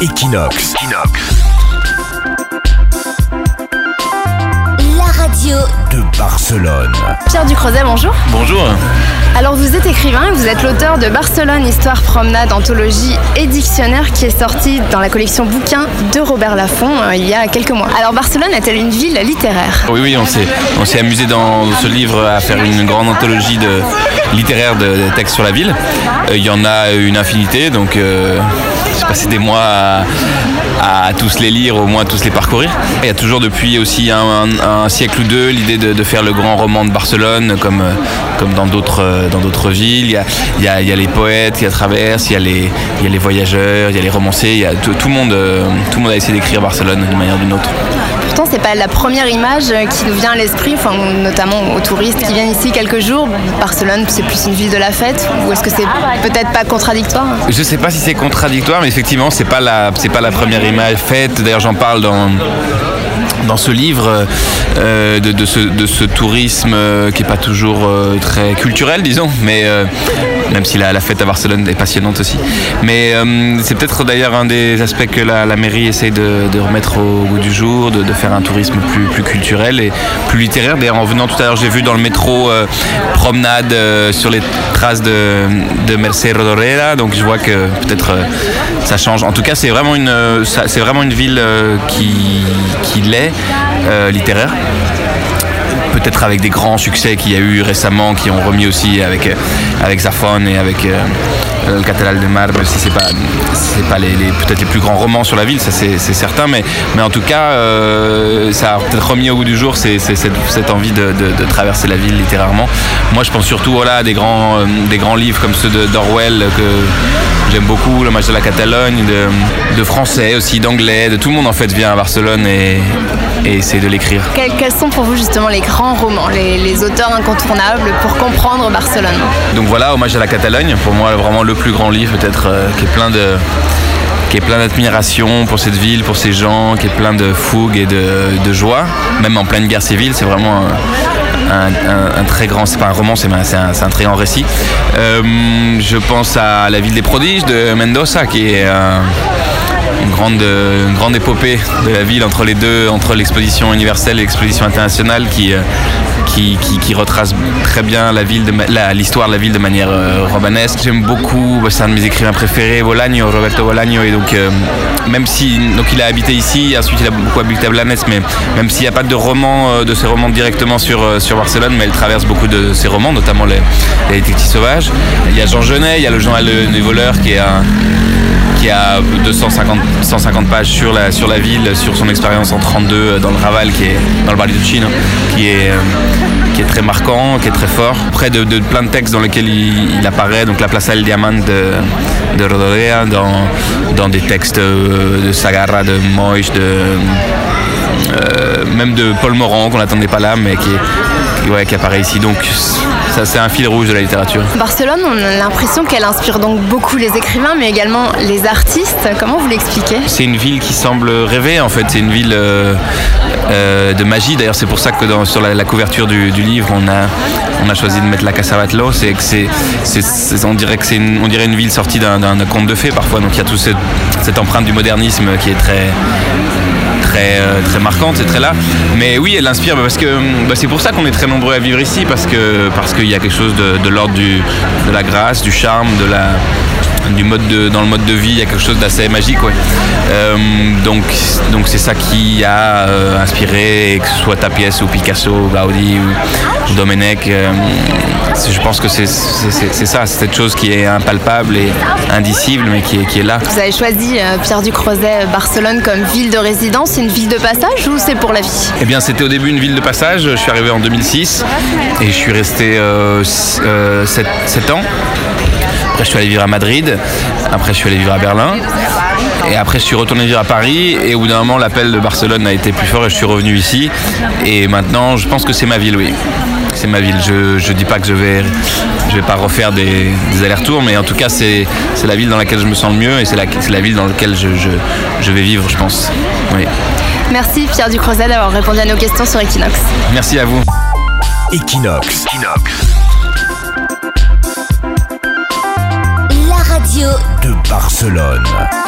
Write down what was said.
Equinox. La radio de Barcelone. Pierre Ducrozet, bonjour. Bonjour. Alors vous êtes écrivain et vous êtes l'auteur de Barcelone, Histoire, Promenade, Anthologie et Dictionnaire qui est sorti dans la collection bouquins de Robert Laffont euh, il y a quelques mois. Alors Barcelone est-elle une ville littéraire? Oui, oui, on s'est, on s'est amusé dans ce livre à faire une grande anthologie de, littéraire de, de textes sur la ville. Euh, Il y en a une infinité, donc euh, j'ai passé des mois à, tous les lire, au moins tous les parcourir. Il y a toujours depuis aussi un, siècle ou deux l'idée de, faire le grand roman de Barcelone, comme, euh, comme dans, d'autres, euh, villes. Il y, a, il, y a, les poètes qui la traversent, il y a les, il y a les voyageurs, il y a les romanciers, il y a tout le monde, euh, tout le monde a essayé d'écrire Barcelone d'une manière ou d'une autre. Pourtant c'est pas la première image qui nous vient à l'esprit, notamment aux touristes qui viennent ici quelques jours. Barcelone c'est plus une ville de la fête ou est-ce que c'est peut-être pas contradictoire Je sais pas si c'est contradictoire, mais effectivement, c'est pas la, c'est pas la première image faite. D'ailleurs, j'en parle dans dans ce livre euh, de, de ce, tourisme euh, qui est pas toujours euh, très culturel, disons, mais euh, même si la, fête à Barcelone est passionnante aussi. Mais euh, c'est peut-être d'ailleurs un des aspects que la, mairie essaie de, remettre au goût du jour, de, faire un tourisme plus, culturel et plus littéraire. D'ailleurs, en venant tout à l'heure, j'ai vu dans le métro euh, promenade euh, sur les traces de, de Merced Rodoreda, donc je vois que peut-être euh, ça change. En tout cas, c'est vraiment une, euh, ville euh, qui l'est euh, littéraire peut-être avec des grands succès qu'il y a eu récemment, qui ont remis aussi avec, euh, avec Zafon et avec euh, le Cathédrale de Mar, même si c'est pas, pas les, peut-être les plus grands romans sur la ville, ça c'est certain, mais, mais en tout cas, ça a peut-être remis au goût du jour cette, envie de, de- traverser la ville littérairement. Moi, je pense surtout voilà, à des, grands, des grands livres comme ceux d'Orwell que j'aime beaucoup, Le match de la Catalogne, de, de français aussi, d'anglais, de tout le monde en fait vient à Barcelone et, et essaie de l'écrire. Quels, quels sont pour vous justement les grands romans, les, les auteurs incontournables pour comprendre Barcelone? Donc voilà, hommage à la Catalogne, pour moi vraiment le plus grand livre peut-être, euh, qui est plein de qui est plein d'admiration pour cette ville, pour ces gens, qui est plein de fougue et de, de joie, même en pleine guerre civile, c'est vraiment un, un- un- un très grand, c'est pas un roman, c'est un, très grand récit. Euh, je pense à La ville des prodiges de Mendoza, qui est un- une grande, une grande épopée de la ville entre les deux, entre l'exposition universelle et l'exposition internationale qui, euh, qui, qui, retrace très bien la ville de l'histoire de la ville de manière euh, romanesque. J'aime beaucoup, bah, c'est un de mes écrivains préférés, Roberto Bolaño, et donc euh, même si donc il a habité ici, ensuite il a beaucoup habité à Blanes, mais même s'il n'y a pas de roman euh, de ses romans directement sur, sur Barcelone, mais il traverse beaucoup de ses romans, notamment les, les sauvages. Il y a Jean Genet, il y a le journal des voleurs qui est un qui a 250 150 pages sur la, sur la ville, sur son expérience en 32 euh, dans le Raval, qui est dans le Chine, qui est, euh, qui est très marquant, qui est très fort. Près de, plein de textes dans lesquels il, apparaît, donc la Plaza del Diamant de, de Rododea, dans, dans des textes euh, de Sagarra, de Moix, de, même de Paul Morand, qu'on n'attendait pas là, mais qui, est- ouais, qui apparaît ici. Donc ça c'est un fil rouge de la littérature. Barcelone, on a l'impression qu'elle inspire donc beaucoup les écrivains, mais également les artistes. Comment vous l'expliquez? C'est une ville qui semble rêver en fait, c'est une ville euh, euh, de magie. D'ailleurs c'est pour ça que dans- sur la, la couverture du, du livre on a, on a choisi de mettre la Casa Batlló. C'est que c'est, on dirait que c'est une, on dirait une ville sortie d'un, d'un conte de fées parfois. Donc il y a toute cette, cette empreinte du modernisme qui est très très, euh, très marquante, c'est très là. Mais oui, elle inspire bah, parce que bah, c'est pour ça qu'on est très nombreux à vivre ici parce que parce qu'il y a quelque chose de, de l'ordre de la grâce, du charme, de la du mode de, dans le mode de vie, il y a quelque chose d'assez magique. ouais. Euh, donc donc c'est ça qui a euh, inspiré, que ce soit Tapies ou Picasso, Gaudi ou, ou Domenech. euh, c'est- je pense que c'est c'est- c'est- c'est ça, c'est cette chose qui est impalpable et indicible, mais qui est, qui est là. Vous avez choisi Pierre Ducrozet, Barcelone comme ville de résidence, une ville de passage ou c'est pour la vie? Eh bien, c'était au début une ville de passage. Je suis arrivé en 2006 et je suis resté 7, ans. Après, je suis allé vivre à Madrid. Après, je suis allé vivre à Berlin. Et après, je suis retourné vivre à Paris. Et au bout d'un moment, l'appel de Barcelone a été plus fort et je suis revenu ici. Et maintenant, je pense que c'est ma ville, oui. C'est ma ville. Je ne dis pas que je vais, je vais pas refaire des, des allers-retours, mais en tout cas, c'est c'est la ville dans laquelle je me sens le mieux et c'est la, c'est la ville dans laquelle je, je, je vais vivre, je pense. Oui. Merci Pierre Ducrozet d'avoir répondu à nos questions sur Equinox. Merci à vous. Equinox. La Barcelone.